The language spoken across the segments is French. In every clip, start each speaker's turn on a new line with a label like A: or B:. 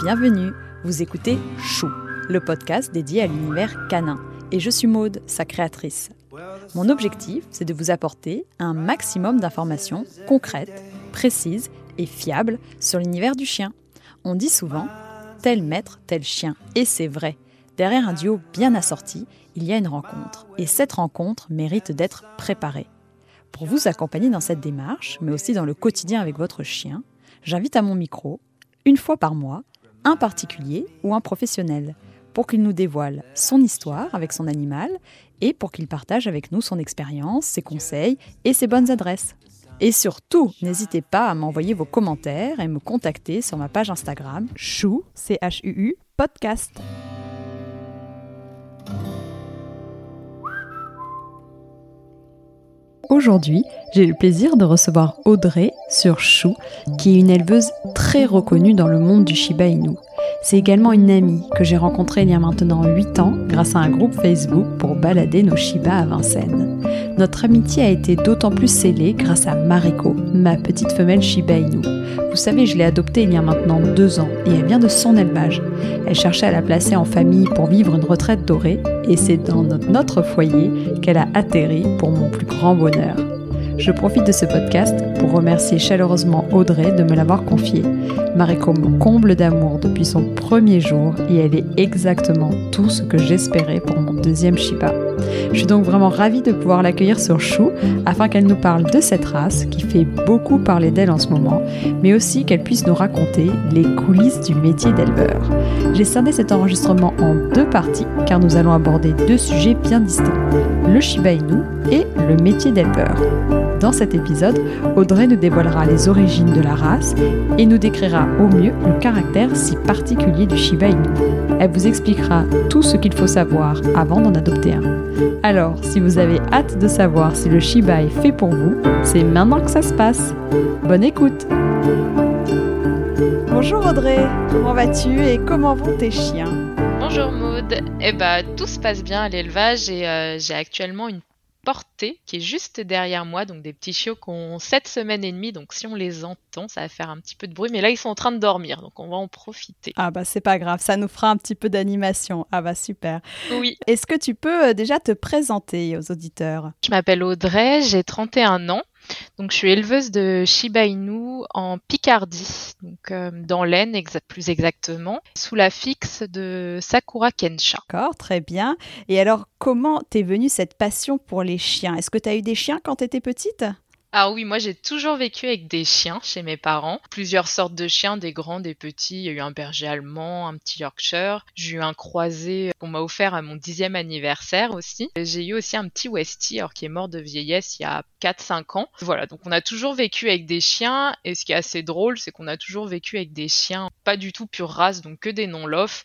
A: bienvenue. Vous écoutez Chou, le podcast dédié à l'univers canin. Et je suis Maude, sa créatrice. Mon objectif, c'est de vous apporter un maximum d'informations concrètes, précises et fiables sur l'univers du chien. On dit souvent tel maître, tel chien. Et c'est vrai. Derrière un duo bien assorti, il y a une rencontre. Et cette rencontre mérite d'être préparée. Pour vous accompagner dans cette démarche, mais aussi dans le quotidien avec votre chien, j'invite à mon micro, une fois par mois, un particulier ou un professionnel, pour qu'il nous dévoile son histoire avec son animal et pour qu'il partage avec nous son expérience, ses conseils et ses bonnes adresses. Et surtout, n'hésitez pas à m'envoyer vos commentaires et me contacter sur ma page Instagram chou, c podcast. Aujourd'hui, j'ai le plaisir de recevoir Audrey sur Chou, qui est une éleveuse très reconnue dans le monde du Shiba Inu. C'est également une amie que j'ai rencontrée il y a maintenant 8 ans grâce à un groupe Facebook pour balader nos Shiba à Vincennes. Notre amitié a été d'autant plus scellée grâce à Mariko, ma petite femelle Shiba Inu. Vous savez, je l'ai adoptée il y a maintenant 2 ans et elle vient de son élevage. Elle cherchait à la placer en famille pour vivre une retraite dorée et c'est dans notre foyer qu'elle a atterri pour mon plus grand bonheur. Je profite de ce podcast pour remercier chaleureusement Audrey de me l'avoir confié. Mariko me comble d'amour depuis son premier jour et elle est exactement tout ce que j'espérais pour mon deuxième Shiba. Je suis donc vraiment ravie de pouvoir l'accueillir sur Chou afin qu'elle nous parle de cette race qui fait beaucoup parler d'elle en ce moment, mais aussi qu'elle puisse nous raconter les coulisses du métier d'éleveur. J'ai scindé cet enregistrement en deux parties car nous allons aborder deux sujets bien distincts, le Shiba Inu et le métier d'éleveur. Dans cet épisode, Audrey nous dévoilera les origines de la race et nous décrira au mieux le caractère si particulier du Shiba Inu. Elle vous expliquera tout ce qu'il faut savoir avant d'en adopter un. Alors, si vous avez hâte de savoir si le Shiba est fait pour vous, c'est maintenant que ça se passe. Bonne écoute Bonjour Audrey, comment vas-tu et comment vont tes chiens?
B: Bonjour Maud, eh ben, tout se passe bien à l'élevage et euh, j'ai actuellement une portée qui est juste derrière moi, donc des petits chiots qui ont 7 semaines et demie, donc si on les entend, ça va faire un petit peu de bruit, mais là ils sont en train de dormir, donc on va en profiter.
A: Ah bah c'est pas grave, ça nous fera un petit peu d'animation. Ah bah super.
B: Oui.
A: Est-ce que tu peux euh, déjà te présenter aux auditeurs?
B: Je m'appelle Audrey, j'ai 31 ans. Donc, je suis éleveuse de Shiba Inu en Picardie, donc euh, dans l'Aisne plus exactement, sous la fixe de Sakura Kensha.
A: D'accord, très bien. Et alors, comment t'es venue cette passion pour les chiens? Est-ce que tu as eu des chiens quand tu étais petite?
B: Ah oui, moi j'ai toujours vécu avec des chiens chez mes parents. Plusieurs sortes de chiens, des grands, des petits. Il y a eu un berger allemand, un petit Yorkshire. J'ai eu un croisé qu'on m'a offert à mon dixième anniversaire aussi. J'ai eu aussi un petit Westie, alors qui est mort de vieillesse il y a 4-5 ans. Voilà, donc on a toujours vécu avec des chiens. Et ce qui est assez drôle, c'est qu'on a toujours vécu avec des chiens pas du tout pure race, donc que des non-lof.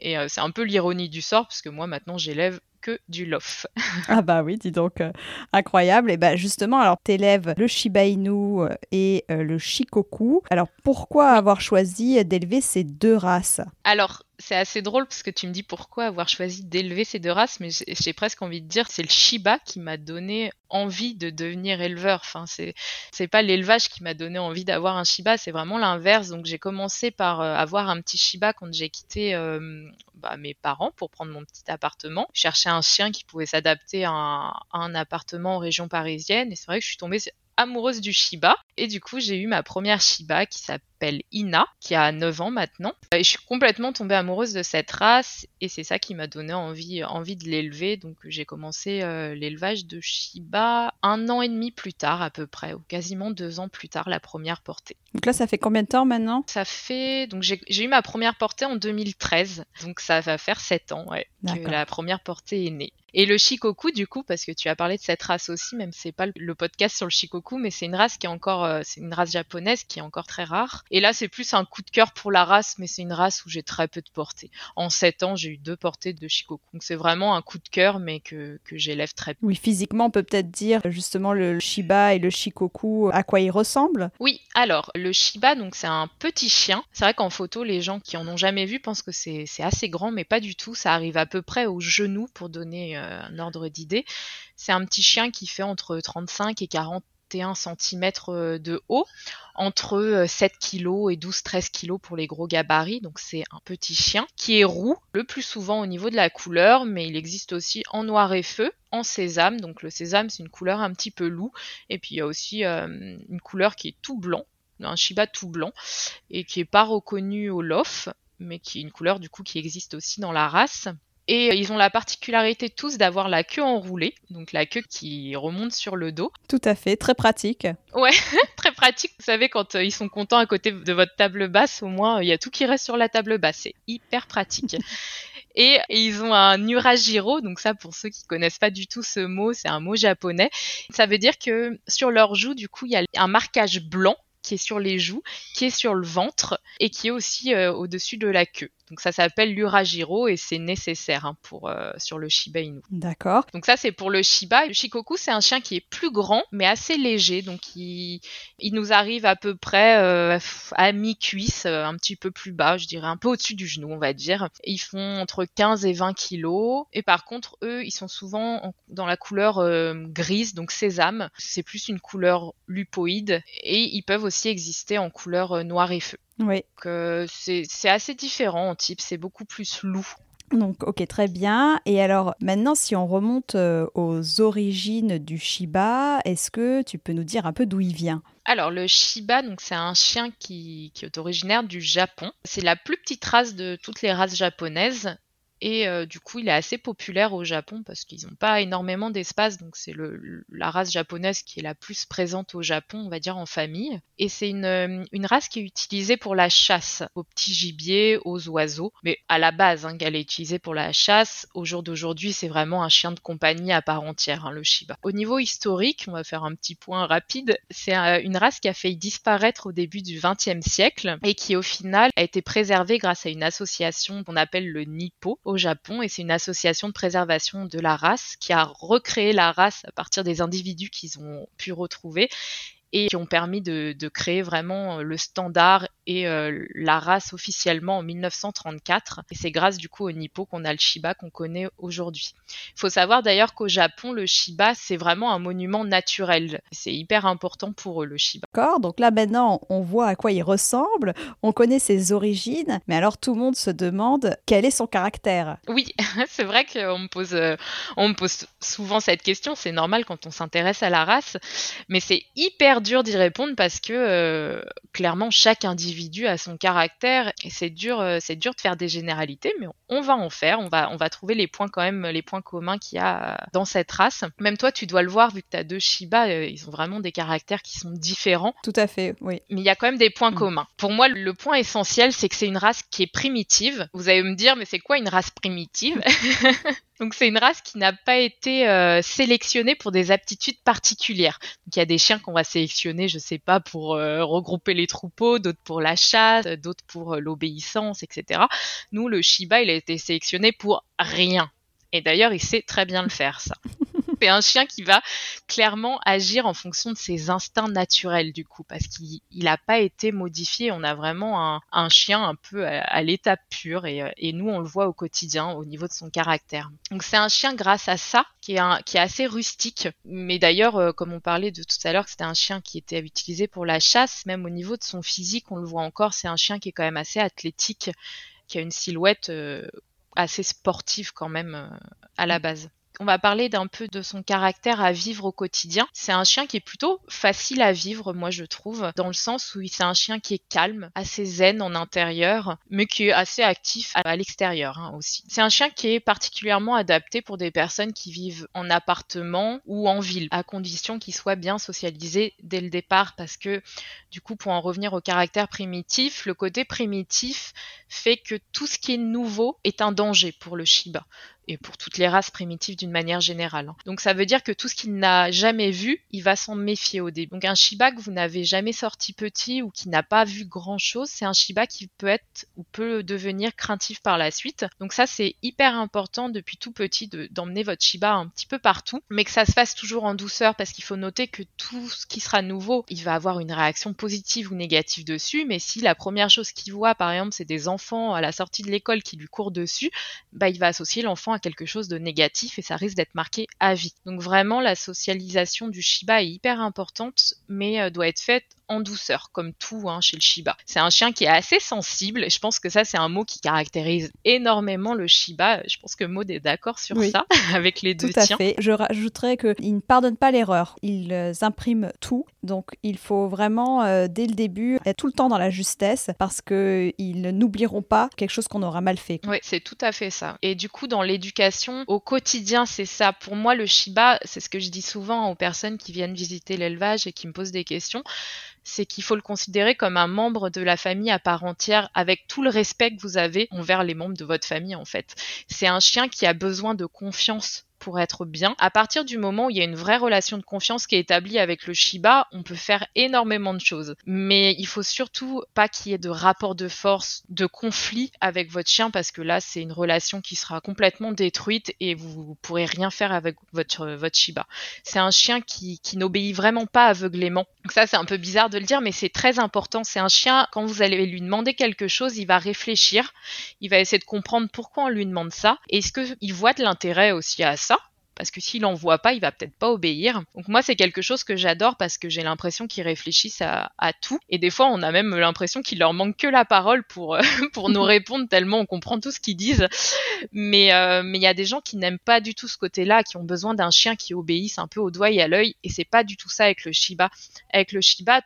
B: Et euh, c'est un peu l'ironie du sort, parce que moi maintenant j'élève que du lof.
A: ah bah oui, dis donc, euh, incroyable. Et bah justement, alors t'élèves le Shiba Inu euh, et le Shikoku. Alors pourquoi avoir choisi d'élever ces deux races?
B: Alors c'est assez drôle parce que tu me dis pourquoi avoir choisi d'élever ces deux races, mais j'ai presque envie de dire c'est le Shiba qui m'a donné envie de devenir éleveur. Enfin, c'est pas l'élevage qui m'a donné envie d'avoir un Shiba, c'est vraiment l'inverse. Donc j'ai commencé par euh, avoir un petit Shiba quand j'ai quitté euh, bah, mes parents pour prendre mon petit appartement. Je cherchais un chien qui pouvait s'adapter à, un appartement en région parisienne et c'est vrai que je suis tombée amoureuse du Shiba. Et du coup, j'ai eu ma première Shiba qui s'appelle Ina, qui a 9 ans maintenant. Et je suis complètement tombée amoureuse de cette race et c'est ça qui m'a donné envie, envie de l'élever. Donc j'ai commencé euh, l'élevage de Shiba un an et demi plus tard à peu près, ou quasiment deux ans plus tard, la première portée.
A: Donc là, ça fait combien de temps maintenant?
B: Ça fait... Donc j'ai eu ma première portée en 2013, donc ça va faire 7 ans ouais, que la première portée est née. Et le Shikoku, du coup, parce que tu as parlé de cette race aussi, même si c'est pas le podcast sur le Shikoku, mais c'est une race qui est encore, euh, c'est une race japonaise qui est encore très rare. Et là, c'est plus un coup de cœur pour la race, mais c'est une race où j'ai très peu de portées. En 7 ans, j'ai eu deux portées de Shikoku. Donc c'est vraiment un coup de cœur, mais que, que j'élève très peu.
A: Oui, physiquement, on peut peut-être dire justement le Shiba et le Shikoku, à quoi ils ressemblent
B: Oui, alors, le Shiba, donc c'est un petit chien. C'est vrai qu'en photo, les gens qui en ont jamais vu pensent que c'est assez grand, mais pas du tout. Ça arrive à peu près au genou pour donner euh, un ordre d'idée. C'est un petit chien qui fait entre 35 et 40 21 cm de haut, entre 7 kg et 12-13 kg pour les gros gabarits. Donc c'est un petit chien qui est roux, le plus souvent au niveau de la couleur, mais il existe aussi en noir et feu, en sésame. Donc le sésame c'est une couleur un petit peu loup. Et puis il y a aussi une couleur qui est tout blanc, un Shiba tout blanc, et qui est pas reconnu au lof, mais qui est une couleur du coup qui existe aussi dans la race. Et ils ont la particularité tous d'avoir la queue enroulée, donc la queue qui remonte sur le dos.
A: Tout à fait, très pratique.
B: Ouais, très pratique. Vous savez, quand euh, ils sont contents à côté de votre table basse, au moins, il y a tout qui reste sur la table basse. C'est hyper pratique. Et, ils ont un uragiro, donc ça pour ceux qui connaissent pas du tout ce mot, c'est un mot japonais. Ça veut dire que sur leurs joues, du coup, il y a un marquage blanc qui est sur les joues, qui est sur le ventre et qui est aussi euh, au-dessus de la queue. Donc ça s'appelle l'uragiro et c'est nécessaire hein, pour euh, sur le Shiba Inu.
A: D'accord.
B: Donc ça c'est pour le Shiba. Le Shikoku c'est un chien qui est plus grand mais assez léger. Donc il, il nous arrive à peu près euh, à mi-cuisse, euh, un petit peu plus bas, je dirais un peu au-dessus du genou on va dire. Ils font entre 15 et 20 kilos. Et par contre eux ils sont souvent dans la couleur grise donc sésame. C'est plus une couleur lupoïde et ils peuvent aussi exister en couleur noir et feu.
A: Oui.
B: c'est assez différent en type, c'est beaucoup plus loup.
A: Donc, ok, très bien. Et alors, maintenant, si on remonte euh, aux origines du Shiba, est-ce que tu peux nous dire un peu d'où il vient?
B: Alors le Shiba, donc c'est un chien qui, qui, est originaire du Japon. C'est la plus petite race de toutes les races japonaises. Et euh, du coup, il est assez populaire au Japon parce qu'ils n'ont pas énormément d'espace. Donc, c'est la race japonaise qui est la plus présente au Japon, on va dire en famille. Et c'est une, une race qui est utilisée pour la chasse aux petits gibiers, aux oiseaux. Mais à la base, hein, elle est utilisée pour la chasse. Au jour d'aujourd'hui, c'est vraiment un chien de compagnie à part entière, hein, le Shiba. Au niveau historique, on va faire un petit point rapide. C'est une race qui a failli disparaître au début du XXe siècle et qui, au final, a été préservée grâce à une association qu'on appelle le Nippo au Japon et c'est une association de préservation de la race qui a recréé la race à partir des individus qu'ils ont pu retrouver et qui ont permis de, créer vraiment le standard et euh, la race officiellement en 1934. Et c'est grâce du coup au Nippo qu'on a le Shiba qu'on connaît aujourd'hui. Il faut savoir d'ailleurs qu'au Japon, le Shiba, c'est vraiment un monument naturel. C'est hyper important pour eux, le Shiba.
A: D'accord, donc là maintenant, on voit à quoi il ressemble, on connaît ses origines, mais alors tout le monde se demande quel est son caractère?
B: Oui, c'est vrai qu'on me pose, euh, on me pose souvent cette question, c'est normal quand on s'intéresse à la race, mais c'est hyper dur d'y répondre parce que euh, clairement chaque individu a son caractère et c'est dur, euh, c'est dur de faire des généralités, mais on va en faire, on va, on va trouver les points quand même, les points communs qu'il y a dans cette race. Même toi, tu dois le voir vu que tu as deux Shiba, euh, ils ont vraiment des caractères qui sont différents.
A: Tout à fait, oui.
B: Mais il y a quand même des points mm. communs. Pour moi, le point essentiel, c'est que c'est une race qui est primitive. Vous allez me dire, mais c'est quoi une race primitive? Donc c'est une race qui n'a pas été euh, sélectionnée pour des aptitudes particulières. Donc il y a des chiens qu'on va sélectionner, je sais pas, pour euh, regrouper les troupeaux, d'autres pour la chasse, d'autres pour euh, l'obéissance, etc. Nous, le Shiba, il a été sélectionné pour rien. Et d'ailleurs, il sait très bien le faire, ça. c'est un chien qui va clairement agir en fonction de ses instincts naturels du coup, parce qu'il n'a pas été modifié. On a vraiment un, chien un peu à, l'état pur et, nous on le voit au quotidien au niveau de son caractère. Donc c'est un chien grâce à ça qui est, qui est assez rustique. Mais d'ailleurs, euh, comme on parlait de tout à l'heure, que c'était un chien qui était utilisé pour la chasse, même au niveau de son physique, on le voit encore, c'est un chien qui est quand même assez athlétique, qui a une silhouette euh, assez sportive quand même euh, à la base on va parler d'un peu de son caractère à vivre au quotidien. C'est un chien qui est plutôt facile à vivre, moi je trouve, dans le sens où c'est un chien qui est calme, assez zen en intérieur, mais qui est assez actif à l'extérieur hein, aussi. C'est un chien qui est particulièrement adapté pour des personnes qui vivent en appartement ou en ville, à condition qu'il soit bien socialisé dès le départ, parce que du coup, pour en revenir au caractère primitif, le côté primitif fait que tout ce qui est nouveau est un danger pour le Shiba et pour toutes les races primitives d'une manière générale. Hein. Donc ça veut dire que tout ce qu'il n'a jamais vu, il va s'en méfier au début. Donc un Shiba que vous n'avez jamais sorti petit ou qui n'a pas vu grand chose, c'est un Shiba qui peut être ou peut devenir craintif par la suite. Donc ça c'est hyper important depuis tout petit d'emmener votre Shiba un petit peu partout, mais que ça se fasse toujours en douceur parce qu'il faut noter que tout ce qui sera nouveau, il va avoir une réaction positive ou négative dessus, mais si la première chose qu'il voit par exemple c'est des enfants à la sortie de l'école qui lui courent dessus, bah il va associer l'enfant quelque chose de négatif et ça risque d'être marqué à vie. Donc vraiment, la socialisation du Shiba est hyper importante, mais euh, doit être faite en douceur, comme tout hein, chez le Shiba. C'est un chien qui est assez sensible, et je pense que ça, c'est un mot qui caractérise énormément le Shiba. Je pense que Maud est d'accord sur ça, avec les deux
A: Tout à fait. Je rajouterais qu'ils ne pardonnent pas l'erreur. Ils euh, impriment tout, donc il faut vraiment, euh, dès le début, être tout le temps dans la justesse, parce qu'ils n'oublieront pas quelque chose qu'on aura mal fait.
B: Oui, c'est tout à fait ça. Et du coup, dans l'éducation, au quotidien, c'est ça. Pour moi, le Shiba, c'est ce que je dis souvent aux personnes qui viennent visiter l'élevage et qui me posent des questions c'est qu'il faut le considérer comme un membre de la famille à part entière avec tout le respect que vous avez envers les membres de votre famille en fait. C'est un chien qui a besoin de confiance pour être bien. À partir du moment où il y a une vraie relation de confiance qui est établie avec le Shiba, on peut faire énormément de choses. Mais il faut surtout pas qu'il y ait de rapport de force, de conflit avec votre chien parce que là, c'est une relation qui sera complètement détruite et vous, pourrez rien faire avec votre, votre Shiba. C'est un chien qui, qui n'obéit vraiment pas aveuglément. Donc ça, c'est un peu bizarre de le dire, mais c'est très important. C'est un chien, quand vous allez lui demander quelque chose, il va réfléchir, il va essayer de comprendre pourquoi on lui demande ça. Est-ce qu'il voit de l'intérêt aussi à ça parce que s'il en voit pas, il va peut-être pas obéir. Donc moi, c'est quelque chose que j'adore parce que j'ai l'impression qu'ils réfléchissent à, tout. Et des fois, on a même l'impression qu'il leur manque que la parole pour, euh, pour nous répondre tellement on comprend tout ce qu'ils disent. Mais euh, mais il y a des gens qui n'aiment pas du tout ce côté-là, qui ont besoin d'un chien qui obéisse un peu au doigt et à l'œil. Et c'est pas du tout ça avec le Shiba. Avec le Shiba,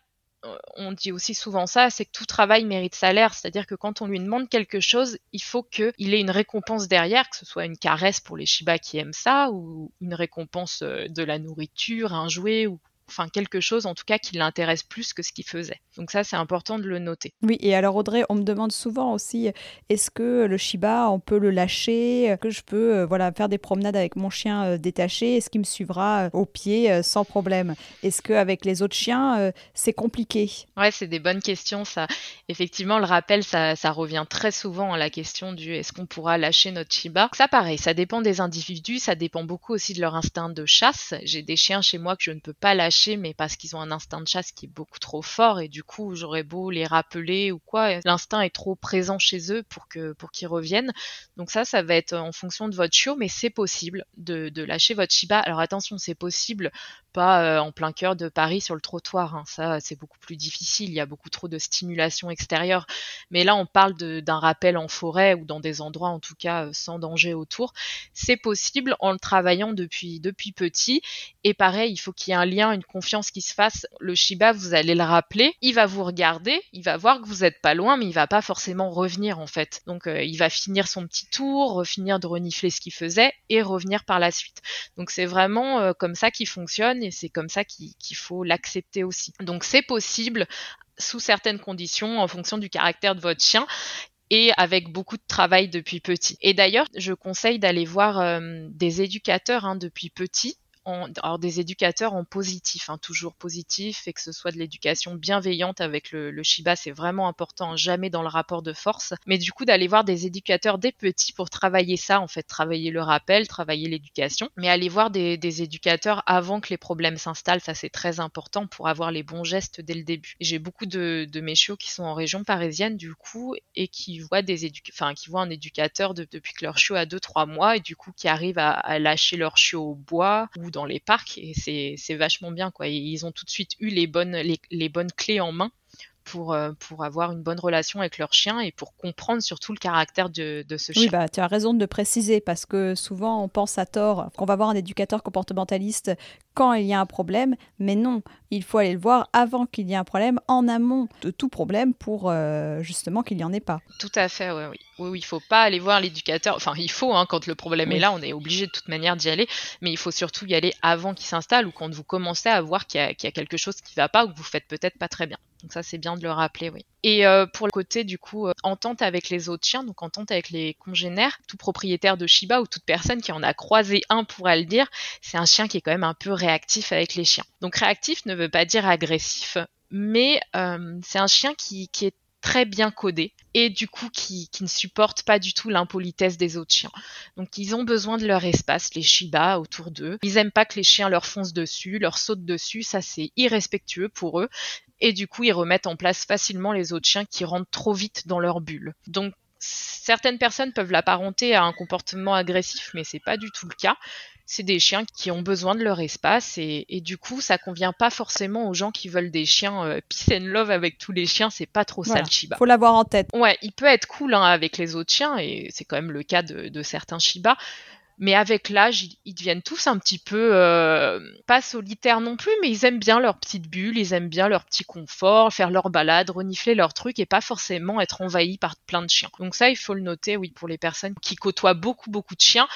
B: on dit aussi souvent ça, c'est que tout travail mérite salaire, c'est-à-dire que quand on lui demande quelque chose, il faut qu'il ait une récompense derrière, que ce soit une caresse pour les Shiba qui aiment ça, ou une récompense euh, de la nourriture, un jouet, ou enfin quelque chose en tout cas qui l'intéresse plus que ce qu'il faisait. Donc ça c'est important de le noter.
A: Oui et alors Audrey, on me demande souvent aussi est-ce que le Shiba on peut le lâcher, que je peux euh, voilà faire des promenades avec mon chien euh, détaché, est-ce qu'il me suivra euh, au pied sans problème? Est-ce qu'avec les autres chiens c'est compliqué?
B: Ouais c'est des bonnes questions ça. Effectivement le rappel ça, ça revient très souvent à la question du est-ce qu'on pourra lâcher notre Shiba? Ça pareil ça dépend des individus, ça dépend beaucoup aussi de leur instinct de chasse. J'ai des chiens chez moi que je ne peux pas lâcher mais parce qu'ils ont un instinct de chasse qui est beaucoup trop fort et du coup j'aurais beau les rappeler ou quoi, l'instinct est trop présent chez eux pour qu'ils reviennent. Donc ça, ça va être en fonction de votre chiot, mais c'est possible de, de lâcher votre Shiba. Alors attention, c'est possible pas en plein cœur de Paris sur le trottoir. Hein. Ça, c'est beaucoup plus difficile. Il y a beaucoup trop de stimulation extérieure. Mais là, on parle d'un rappel en forêt ou dans des endroits, en tout cas, sans danger autour. C'est possible en le travaillant depuis, depuis petit. Et pareil, il faut qu'il y ait un lien, une confiance qui se fasse. Le Shiba, vous allez le rappeler. Il va vous regarder. Il va voir que vous n'êtes pas loin, mais il va pas forcément revenir, en fait. Donc, il va finir son petit tour, finir de renifler ce qu'il faisait et revenir par la suite. Donc, c'est vraiment comme ça qu'il fonctionne et c'est comme ça qu'il faut l'accepter aussi. Donc c'est possible sous certaines conditions en fonction du caractère de votre chien et avec beaucoup de travail depuis petit. Et d'ailleurs, je conseille d'aller voir euh, des éducateurs hein, depuis petit alors des éducateurs en positif, hein, toujours positif, et que ce soit de l'éducation bienveillante avec le, le Shiba, c'est vraiment important, jamais dans le rapport de force. Mais du coup, d'aller voir des éducateurs des petits pour travailler ça, en fait, travailler le rappel, travailler l'éducation, mais aller voir des, des, éducateurs avant que les problèmes s'installent, ça c'est très important pour avoir les bons gestes dès le début. J'ai beaucoup de, de mes chiots qui sont en région parisienne, du coup, et qui voient des enfin, qui voient un éducateur depuis que leur chiot a 2-3 mois, et du coup, qui arrivent à, à lâcher leur chiot au bois ou dans les parcs et c'est vachement bien quoi. ils ont tout de suite eu les bonnes les bonnes clés en main pour, euh, pour avoir une bonne relation avec leur chien et pour comprendre surtout le caractère de, de ce chien.
A: Oui, bah, tu as raison de le préciser parce que souvent on pense à tort qu'on va voir un éducateur comportementaliste quand il y a un problème, mais non, il faut aller le voir avant qu'il y ait un problème, en amont de tout problème pour euh, justement qu'il n'y en ait pas.
B: Tout à fait, oui, oui. Oui, il faut pas aller voir l'éducateur. Enfin, il faut, hein, quand le problème est là, on est obligé de toute manière d'y aller, mais il faut surtout y aller avant qu'il s'installe ou quand vous commencez à voir qu'il y, y, a quelque chose qui ne va pas ou que vous faites peut-être pas très bien. Donc ça, c'est bien de le rappeler, oui. Et euh, pour le côté du coup euh, entente avec les autres chiens, donc entente avec les congénères, tout propriétaire de Shiba ou toute personne qui en a croisé un pourra le dire, c'est un chien qui est quand même un peu réactif avec les chiens. Donc réactif ne veut pas dire agressif, mais euh, c'est un chien qui, qui est très bien codé et du coup qui, ne supporte pas du tout l'impolitesse des autres chiens. Donc ils ont besoin de leur espace, les Shiba autour d'eux. Ils aiment pas que les chiens leur foncent dessus, leur sautent dessus, ça c'est irrespectueux pour eux. Et du coup ils remettent en place facilement les autres chiens qui rentrent trop vite dans leur bulle. Donc certaines personnes peuvent l'apparenter à un comportement agressif, mais c'est pas du tout le cas c'est des chiens qui ont besoin de leur espace et, du coup ça convient pas forcément aux gens qui veulent des chiens euh, peace and love avec tous les chiens c'est pas trop ça le Shiba
A: faut l'avoir en tête.
B: Ouais il peut être cool hein, avec les autres chiens et c'est quand même le cas de, certains Shiba mais avec l'âge, ils, deviennent tous un petit peu euh, pas solitaires non plus, mais ils aiment bien leur petite bulle, ils aiment bien leur petit confort, faire leur balade, renifler leurs trucs et pas forcément être envahis par plein de chiens. Donc ça, il faut le noter, oui, pour les personnes qui côtoient beaucoup beaucoup de chiens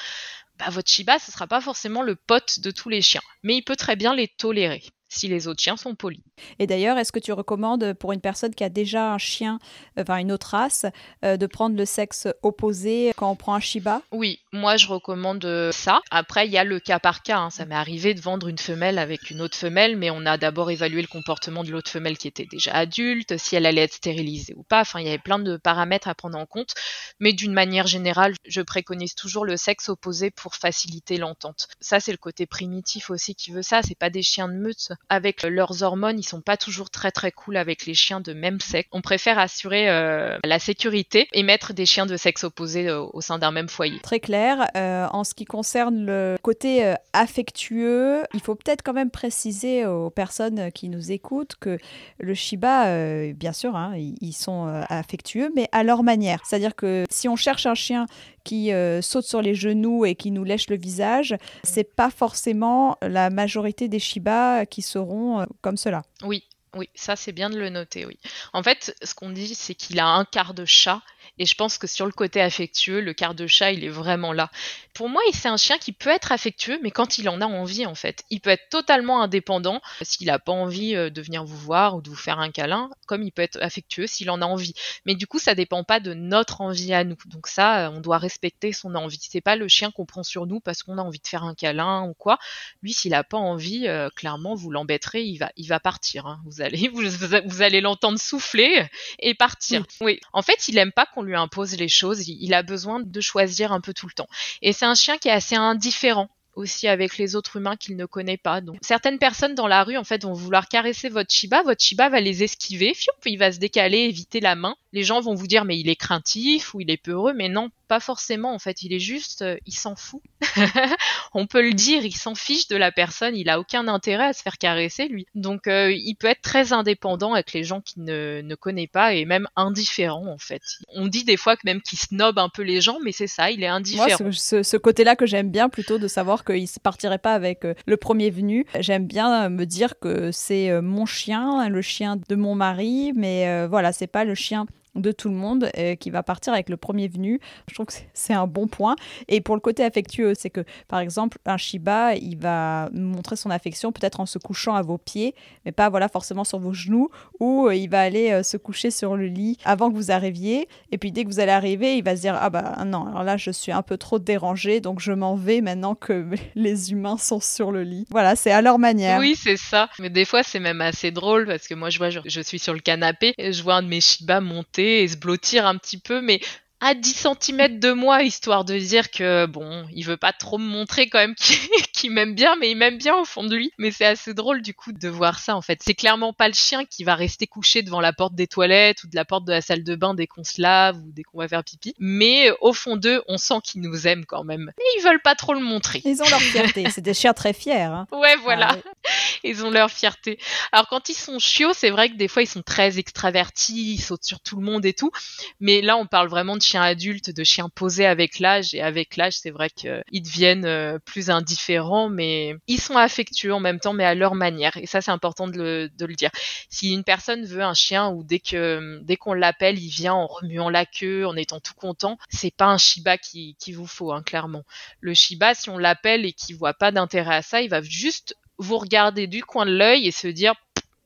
B: bah, votre Shiba, ce sera pas forcément le pote de tous les chiens, mais il peut très bien les tolérer si les autres chiens sont polis.
A: Et d'ailleurs, est-ce que tu recommandes pour une personne qui a déjà un chien, enfin une autre race, euh, de prendre le sexe opposé quand on prend un Shiba?
B: Oui, moi je recommande euh, ça. Après, il y a le cas par cas. Hein. Ça m'est arrivé de vendre une femelle avec une autre femelle, mais on a d'abord évalué le comportement de l'autre femelle qui était déjà adulte, si elle allait être stérilisée ou pas. Enfin, il y avait plein de paramètres à prendre en compte. Mais d'une manière générale, je préconise toujours le sexe opposé pour faciliter l'entente. Ça, c'est le côté primitif aussi qui veut ça. C'est pas des chiens de meute avec leurs hormones, ils sont pas toujours très très cool avec les chiens de même sexe. On préfère assurer euh, la sécurité et mettre des chiens de sexe opposé euh, au sein d'un même foyer.
A: Très clair. Euh, en ce qui concerne le côté affectueux, il faut peut-être quand même préciser aux personnes qui nous écoutent que le Shiba, bien sûr, hein, ils sont affectueux, mais à leur manière. C'est-à-dire que si on cherche un chien qui euh, saute sur les genoux et qui nous lèche le visage, c'est pas forcément la majorité des Shiba qui seront euh, comme cela.
B: Oui, oui, ça c'est bien de le noter, oui. En fait, ce qu'on dit, c'est qu'il a un quart de chat et je pense que sur le côté affectueux, le quart de chat, il est vraiment là. Pour moi, c'est un chien qui peut être affectueux, mais quand il en a envie, en fait. Il peut être totalement indépendant s'il n'a pas envie euh, de venir vous voir ou de vous faire un câlin, comme il peut être affectueux s'il en a envie. Mais du coup, ça dépend pas de notre envie à nous. Donc ça, on doit respecter son envie. C'est pas le chien qu'on prend sur nous parce qu'on a envie de faire un câlin ou quoi. Lui, s'il a pas envie, euh, clairement, vous l'embêterez, il va, il va partir. Hein. Vous allez, vous, vous allez l'entendre souffler et partir. Oui. En fait, il aime pas qu'on lui impose les choses, il a besoin de choisir un peu tout le temps. Et c'est un chien qui est assez indifférent aussi avec les autres humains qu'il ne connaît pas. Donc certaines personnes dans la rue en fait vont vouloir caresser votre Shiba, votre Shiba va les esquiver, il va se décaler, éviter la main. Les gens vont vous dire mais il est craintif ou il est peureux, mais non, pas forcément en fait, il est juste, euh, il s'en fout. On peut le dire, il s'en fiche de la personne, il a aucun intérêt à se faire caresser lui. Donc euh, il peut être très indépendant avec les gens qu'il ne, ne connaît pas et même indifférent en fait. On dit des fois que même qu'il snob un peu les gens, mais c'est ça, il est indifférent.
A: Moi, ce, ce côté-là que j'aime bien plutôt de savoir qu'il ne partirait pas avec euh, le premier venu. J'aime bien me dire que c'est mon chien, le chien de mon mari, mais voilà, c'est pas le chien de tout le monde euh, qui va partir avec le premier venu. Je trouve que c'est un bon point. Et pour le côté affectueux, c'est que par exemple, un Shiba, il va montrer son affection peut-être en se couchant à vos pieds, mais pas voilà forcément sur vos genoux, ou euh, il va aller euh, se coucher sur le lit avant que vous arriviez. Et puis dès que vous allez arriver, il va se dire ah bah non, alors là je suis un peu trop dérangé, donc je m'en vais maintenant que les humains sont sur le lit. Voilà, c'est à leur manière.
B: Oui, c'est ça. Mais des fois c'est même assez drôle parce que moi je vois, je, je suis sur le canapé et je vois un de mes Shiba monter et se blottir un petit peu, mais à 10 cm de moi, histoire de dire que bon, il veut pas trop me montrer quand même qu'il m'aime bien, mais il m'aime bien au fond de lui. Mais c'est assez drôle du coup de voir ça en fait. C'est clairement pas le chien qui va rester couché devant la porte des toilettes ou de la porte de la salle de bain dès qu'on se lave ou dès qu'on va faire pipi. Mais au fond d'eux, on sent qu'ils nous aiment quand même. Mais ils veulent pas trop le montrer.
A: Ils ont leur fierté. c'est des chiens très fiers. Hein.
B: Ouais, voilà. Ah ils ont leur fierté. Alors quand ils sont chiots, c'est vrai que des fois ils sont très extravertis, ils sautent sur tout le monde et tout. Mais là, on parle vraiment de chiens adultes, de chiens posés avec l'âge. Et avec l'âge, c'est vrai qu'ils deviennent euh, plus indifférents, mais ils sont affectueux en même temps, mais à leur manière. Et ça, c'est important de le, dire. Si une personne veut un chien ou dès que dès qu'on l'appelle, il vient en remuant la queue, en étant tout content, c'est pas un Shiba qui, qui vous faut, hein, clairement. Le Shiba, si on l'appelle et qu'il voit pas d'intérêt à ça, il va juste vous regarder du coin de l'œil et se dire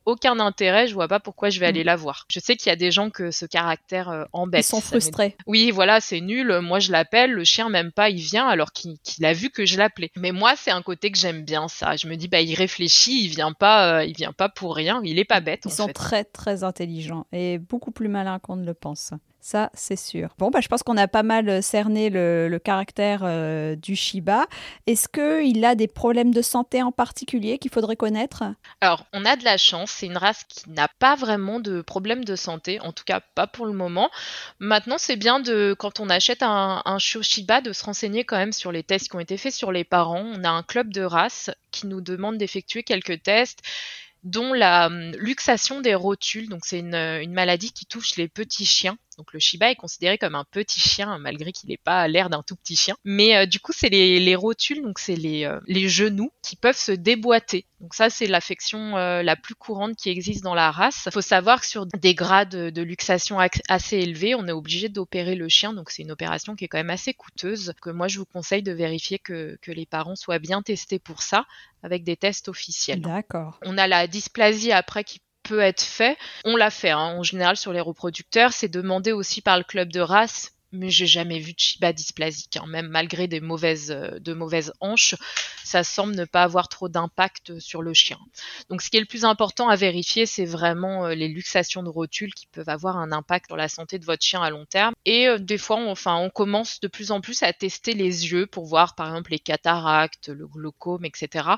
B: aucun intérêt, je vois pas pourquoi je vais aller mm. la voir. Je sais qu'il y a des gens que ce caractère euh, embête.
A: Ils sont frustrés.
B: Oui, voilà, c'est nul. Moi, je l'appelle, le chien même pas, il vient alors qu'il a vu que je l'appelais. Mais moi, c'est un côté que j'aime bien ça. Je me dis, bah, il réfléchit, il vient pas, euh, il vient pas pour rien. Il est pas bête.
A: Ils sont très très intelligents et beaucoup plus malins qu'on ne le pense. Ça, c'est sûr. Bon, bah, je pense qu'on a pas mal euh, cerné le, caractère euh, du Shiba. Est-ce qu'il a des problèmes de santé en particulier qu'il faudrait connaître?
B: Alors, on a de la chance. C'est une race qui n'a pas vraiment de problèmes de santé, en tout cas pas pour le moment. Maintenant, c'est bien de, quand on achète un, un Shiba, de se renseigner quand même sur les tests qui ont été faits sur les parents. On a un club de race qui nous demande d'effectuer quelques tests dont la hum, luxation des rotules. Donc c'est une, une, maladie qui touche les petits chiens. Donc le Shiba est considéré comme un petit chien malgré qu'il n'ait pas l'air d'un tout petit chien. Mais euh, du coup c'est les, les, rotules, donc c'est les, euh, les, genoux qui peuvent se déboîter. Donc ça c'est l'affection euh, la plus courante qui existe dans la race. Il faut savoir que sur des grades de luxation assez élevés, on est obligé d'opérer le chien. Donc c'est une opération qui est quand même assez coûteuse. Que moi je vous conseille de vérifier que, que les parents soient bien testés pour ça avec des tests officiels.
A: D'accord.
B: On a la dysplasie après qui peut être fait. On l'a fait hein, en général sur les reproducteurs. C'est demandé aussi par le club de race mais j'ai jamais vu de Shiba dysplasique. Hein. Même malgré des mauvaises, euh, de mauvaises hanches, ça semble ne pas avoir trop d'impact sur le chien. Donc, ce qui est le plus important à vérifier, c'est vraiment euh, les luxations de rotules qui peuvent avoir un impact sur la santé de votre chien à long terme. Et euh, des fois, on, enfin, on commence de plus en plus à tester les yeux pour voir, par exemple, les cataractes, le glaucome, etc.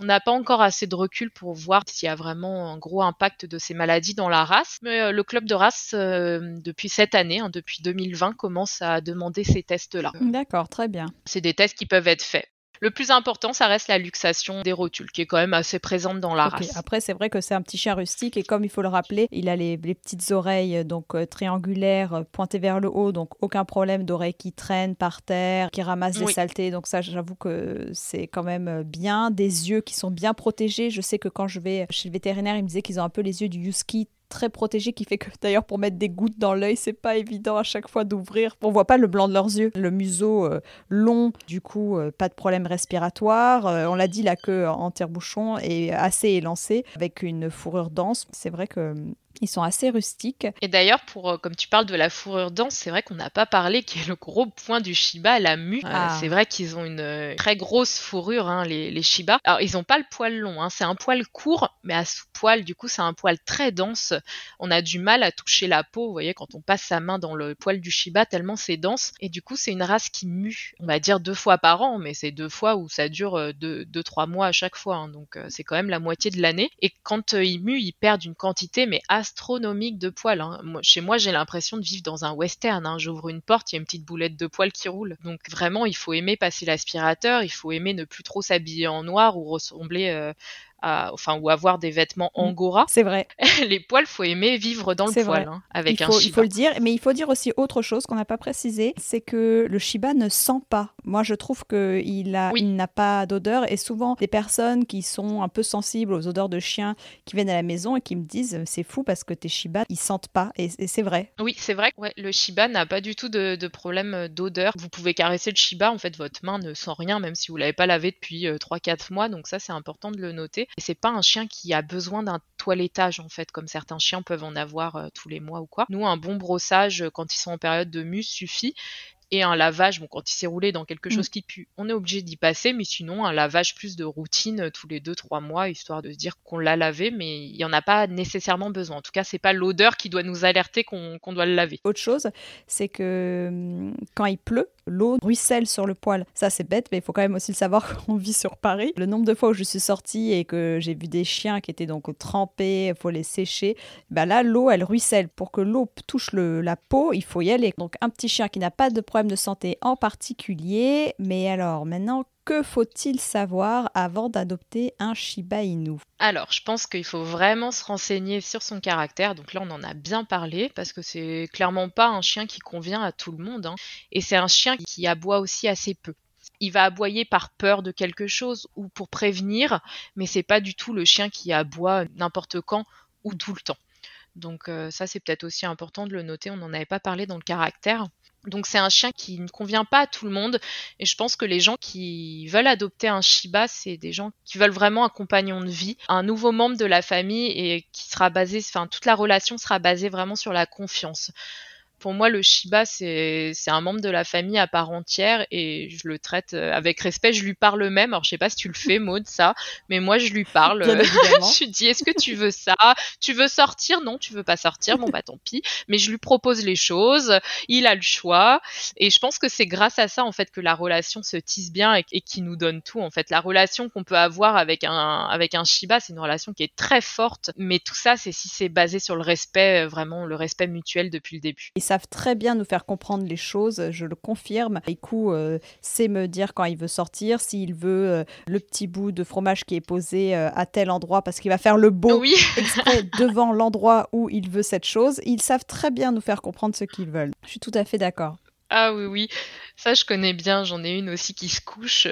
B: On n'a pas encore assez de recul pour voir s'il y a vraiment un gros impact de ces maladies dans la race. Mais le club de race, depuis cette année, hein, depuis 2020, commence à demander ces tests-là.
A: D'accord, très bien.
B: C'est des tests qui peuvent être faits. Le plus important, ça reste la luxation des rotules, qui est quand même assez présente dans la race.
A: Après, c'est vrai que c'est un petit chien rustique et comme il faut le rappeler, il a les, petites oreilles euh, donc euh, triangulaires euh, pointées vers le haut, donc aucun problème d'oreilles qui traînent par terre, qui ramassent les saletés. Donc ça, j'avoue que c'est quand même bien. Des yeux qui sont bien protégés. Je sais que quand je vais chez le vétérinaire, il me disait qu'ils ont un peu les yeux du husky très protégé qui fait que d'ailleurs pour mettre des gouttes dans l'œil, c'est pas évident à chaque fois d'ouvrir. On voit pas le blanc de leurs yeux. Le museau euh, long, du coup, euh, pas de problème respiratoire. Euh, on l'a dit, la queue en tire-bouchon est assez élancée avec une fourrure dense. C'est vrai que ils sont assez rustiques.
B: Et d'ailleurs, pour euh, comme tu parles de la fourrure dense, c'est vrai qu'on n'a pas parlé qui est le gros point du Shiba, la mue. Euh, ah. c'est vrai qu'ils ont une euh, très grosse fourrure, hein, les, les Shiba. Alors, ils n'ont pas le poil long, hein, c'est un poil court, mais à sous-poil, du coup, c'est un poil très dense. On a du mal à toucher la peau, vous voyez, quand on passe sa main dans le poil du Shiba, tellement c'est dense. Et du coup, c'est une race qui mue, on va dire deux fois par an, mais c'est deux fois où ça dure deux, deux trois mois à chaque fois. Hein, donc, c'est quand même la moitié de l'année. Et quand ils muent, ils perdent une quantité, mais astronomique de poils. Hein. chez moi, j'ai l'impression de vivre dans un western. Hein. J'ouvre une porte, il y a une petite boulette de poils qui roule. Donc vraiment, il faut aimer passer l'aspirateur, il faut aimer ne plus trop s'habiller en noir ou ressembler euh, enfin, ou avoir des vêtements mm. angora.
A: C'est vrai.
B: les poils, faut aimer vivre dans le poil, hein, avec
A: il
B: faut, un
A: Il faut le dire, mais il faut dire aussi autre chose qu'on n'a pas précisé, c'est que le Shiba ne sent pas. Moi, je trouve qu'il a, il n'a pas d'odeur, et souvent des personnes qui sont un peu sensibles aux odeurs de chiens qui viennent à la maison et qui me disent c'est fou parce que tes Shiba ils sentent pas, et, c'est vrai.
B: Oui, c'est vrai. Ouais, le Shiba n'a pas du tout de, problème d'odeur. Vous pouvez caresser le Shiba, en fait, votre main ne sent rien, même si vous l'avez pas lavé depuis 3-4 euh, mois. Donc ça, c'est important de le noter. Et c'est pas un chien qui a besoin d'un toilettage en fait, comme certains chiens peuvent en avoir euh, tous les mois ou quoi. Nous, un bon brossage euh, quand ils sont en période de mue suffit et un lavage, bon, quand il s'est roulé dans quelque mm. chose qui pue, on est obligé d'y passer, mais sinon, un lavage plus de routine euh, tous les 2-3 mois, histoire de se dire qu'on l'a lavé, mais il n'y en a pas nécessairement besoin. En tout cas, c'est pas l'odeur qui doit nous alerter qu'on doit le laver.
A: Autre chose, c'est que hum, quand il pleut, l'eau ruisselle sur le poil. Ça, c'est bête, mais il faut quand même aussi le savoir qu'on vit sur Paris. Le nombre de fois où je suis sortie et que j'ai vu des chiens qui étaient donc trempés, il faut les sécher, bah là, l'eau, elle ruisselle. Pour que l'eau touche le, la peau, il faut y aller. Donc, un petit chien qui n'a pas de problème de santé en particulier. Mais alors, maintenant, que faut-il savoir avant d'adopter un Shiba Inu?
B: Alors, je pense qu'il faut vraiment se renseigner sur son caractère. Donc là, on en a bien parlé parce que c'est clairement pas un chien qui convient à tout le monde. Hein. Et c'est un chien qui aboie aussi assez peu. Il va aboyer par peur de quelque chose ou pour prévenir, mais c'est pas du tout le chien qui aboie n'importe quand ou tout le temps. Donc euh, ça, c'est peut-être aussi important de le noter. On n'en avait pas parlé dans le caractère. Donc c'est un chien qui ne convient pas à tout le monde et je pense que les gens qui veulent adopter un Shiba, c'est des gens qui veulent vraiment un compagnon de vie, un nouveau membre de la famille et qui sera basé, enfin toute la relation sera basée vraiment sur la confiance. Pour moi, le Shiba, c'est un membre de la famille à part entière et je le traite euh, avec respect. Je lui parle même. Alors, je sais pas si tu le fais, Maud, ça, mais moi, je lui parle. je lui dis, est-ce que tu veux ça? Tu veux sortir? Non, tu veux pas sortir Bon, bah tant pis. Mais je lui propose les choses. Il a le choix. Et je pense que c'est grâce à ça, en fait, que la relation se tisse bien et, et qui nous donne tout. En fait, la relation qu'on peut avoir avec un, avec un Shiba, c'est une relation qui est très forte. Mais tout ça, c'est si c'est basé sur le respect, vraiment le respect mutuel depuis le début
A: savent très bien nous faire comprendre les choses, je le confirme. Iku euh, sait me dire quand il veut sortir, s'il veut euh, le petit bout de fromage qui est posé euh, à tel endroit parce qu'il va faire le beau exprès devant l'endroit où il veut cette chose. Ils savent très bien nous faire comprendre ce qu'ils veulent. Je suis tout à fait d'accord.
B: Ah oui, oui, ça je connais bien. J'en ai une aussi qui se couche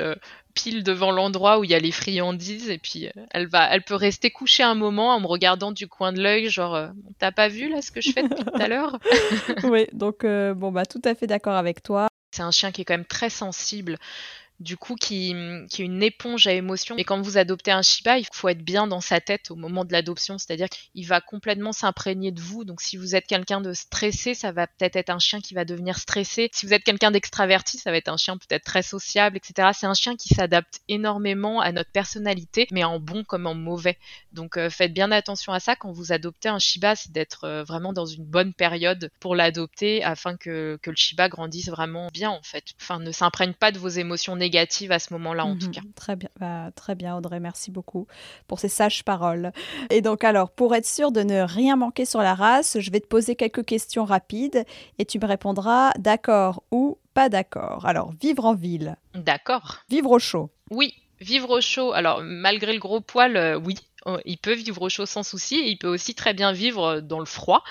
B: pile devant l'endroit où il y a les friandises et puis euh, elle va, elle peut rester couchée un moment en me regardant du coin de l'œil, genre euh, t'as pas vu là ce que je fais depuis tout à l'heure
A: Oui, donc euh, bon bah tout à fait d'accord avec toi.
B: C'est un chien qui est quand même très sensible du coup qui, qui est une éponge à émotions. Et quand vous adoptez un Shiba, il faut être bien dans sa tête au moment de l'adoption, c'est-à-dire qu'il va complètement s'imprégner de vous. Donc si vous êtes quelqu'un de stressé, ça va peut-être être un chien qui va devenir stressé. Si vous êtes quelqu'un d'extraverti, ça va être un chien peut-être très sociable, etc. C'est un chien qui s'adapte énormément à notre personnalité, mais en bon comme en mauvais. Donc euh, faites bien attention à ça quand vous adoptez un Shiba, c'est d'être euh, vraiment dans une bonne période pour l'adopter afin que, que le Shiba grandisse vraiment bien en fait. Enfin, ne s'imprègne pas de vos émotions négatives négative à ce moment-là, en tout mhm. cas.
A: Très bien, bah, très bien, Audrey. Merci beaucoup pour ces sages paroles. Et donc, alors, pour être sûr de ne rien manquer sur la race, je vais te poser quelques questions rapides et tu me répondras d'accord ou pas d'accord. Alors, vivre en ville.
B: D'accord.
A: Vivre au chaud.
B: Oui, vivre au chaud. Alors, malgré le gros poil, euh, oui. Oh, il peut vivre au chaud sans souci et il peut aussi très bien vivre dans le froid.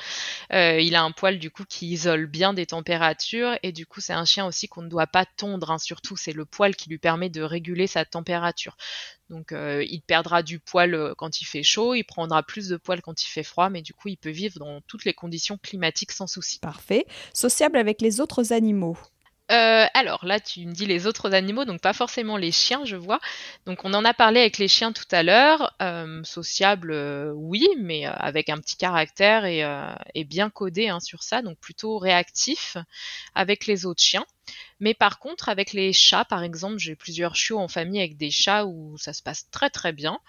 B: Euh, il a un poil du coup qui isole bien des températures et du coup c'est un chien aussi qu'on ne doit pas tondre. Hein, surtout c'est le poil qui lui permet de réguler sa température. Donc euh, il perdra du poil euh, quand il fait chaud, il prendra plus de poil quand il fait froid, mais du coup il peut vivre dans toutes les conditions climatiques sans souci.
A: Parfait. Sociable avec les autres animaux.
B: Euh, alors là, tu me dis les autres animaux, donc pas forcément les chiens, je vois. Donc on en a parlé avec les chiens tout à l'heure. Euh, sociable, euh, oui, mais avec un petit caractère et, bien codé hein, sur ça, donc plutôt réactif avec les autres chiens. Mais par contre, avec les chats, par exemple, j'ai plusieurs chiots en famille avec des chats où ça se passe très très bien.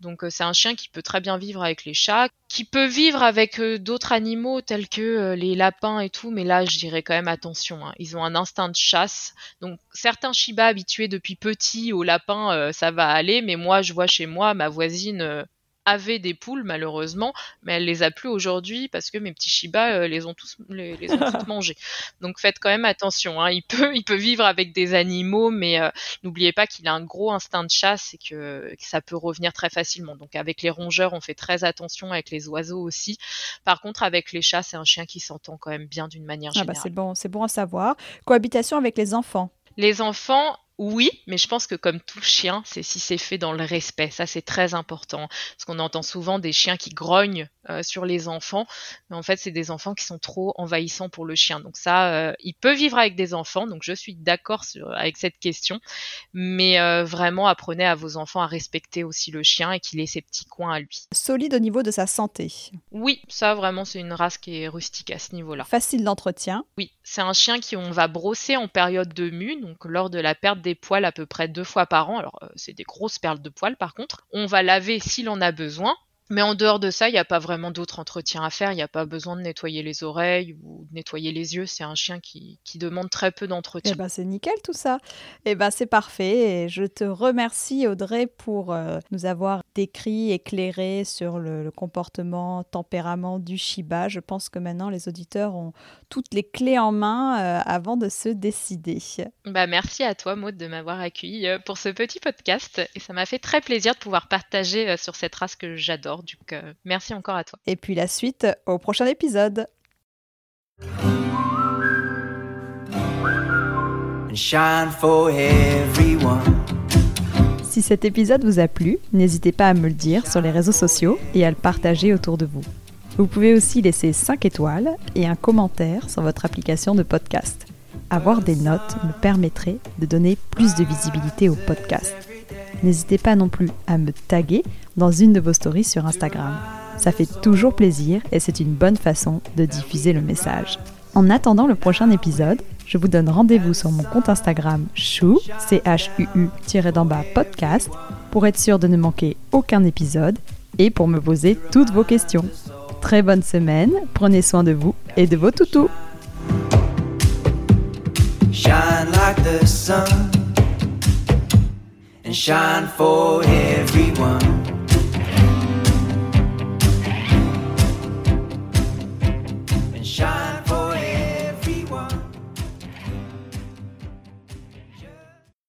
B: Donc euh, c'est un chien qui peut très bien vivre avec les chats, qui peut vivre avec euh, d'autres animaux tels que euh, les lapins et tout, mais là je dirais quand même attention, hein. ils ont un instinct de chasse. Donc certains Shiba habitués depuis petit aux lapins, ça va aller, mais moi je vois chez moi ma voisine avait des poules malheureusement, mais elle les a plus aujourd'hui parce que mes petits Shiba euh, les ont tous les, les ont toutes mangés. Donc faites quand même attention. Hein. Il peut il peut vivre avec des animaux, mais euh, n'oubliez pas qu'il a un gros instinct de chasse et que, que, ça peut revenir très facilement. Donc avec les rongeurs, on fait très attention avec les oiseaux aussi. Par contre, avec les chats, c'est un chien qui s'entend quand même bien d'une manière générale.
A: Ah bah c'est bon, c'est bon à savoir. Cohabitation avec les enfants.
B: Les enfants, oui, mais je pense que comme tout chien, c'est si c'est fait dans le respect. Ça, c'est très important. Parce qu'on entend souvent des chiens qui grognent euh, sur les enfants. Mais en fait, c'est des enfants qui sont trop envahissants pour le chien. Donc ça, euh, il peut vivre avec des enfants. Donc je suis d'accord avec cette question. Mais euh, vraiment, apprenez à vos enfants à respecter aussi le chien et qu'il ait ses petits coins à lui.
A: Solide au niveau de sa santé.
B: Oui, ça vraiment, c'est une race qui est rustique à ce niveau-là.
A: Facile d'entretien.
B: Oui, c'est un chien qui on va brosser en période de mue, donc lors de la perte des poils à peu près deux fois par an. Alors, euh, c'est des grosses perles de poils par contre. On va laver s'il en a besoin. Mais en dehors de ça, il n'y a pas vraiment d'autre entretien à faire. Il n'y a pas besoin de nettoyer les oreilles ou de nettoyer les yeux. C'est un chien qui, demande très peu d'entretien.
A: Eh ben, c'est nickel tout ça. Eh ben, c'est parfait. Et je te remercie Audrey pour euh, nous avoir décrit, éclairé sur le, comportement, tempérament du Shiba. Je pense que maintenant les auditeurs ont toutes les clés en main euh, avant de se décider.
B: Bah, merci à toi Maud de m'avoir accueilli euh, pour ce petit podcast. Et ça m'a fait très plaisir de pouvoir partager sur cette race que j'adore coup, merci encore à toi.
A: Et puis la suite au prochain épisode. Si cet épisode vous a plu, n'hésitez pas à me le dire sur les réseaux sociaux et à le partager autour de vous. Vous pouvez aussi laisser 5 étoiles et un commentaire sur votre application de podcast. Avoir des notes me permettrait de donner plus de visibilité au podcast. N'hésitez pas non plus à me taguer dans une de vos stories sur Instagram. Ça fait toujours plaisir et c'est une bonne façon de diffuser le message. En attendant le prochain épisode, je vous donne rendez-vous sur mon compte Instagram chou, c h u u bas podcast, pour être sûr de ne manquer aucun épisode et pour me poser toutes vos questions. Très bonne semaine, prenez soin de vous et de vos toutous. Shine like the sun and shine for everyone.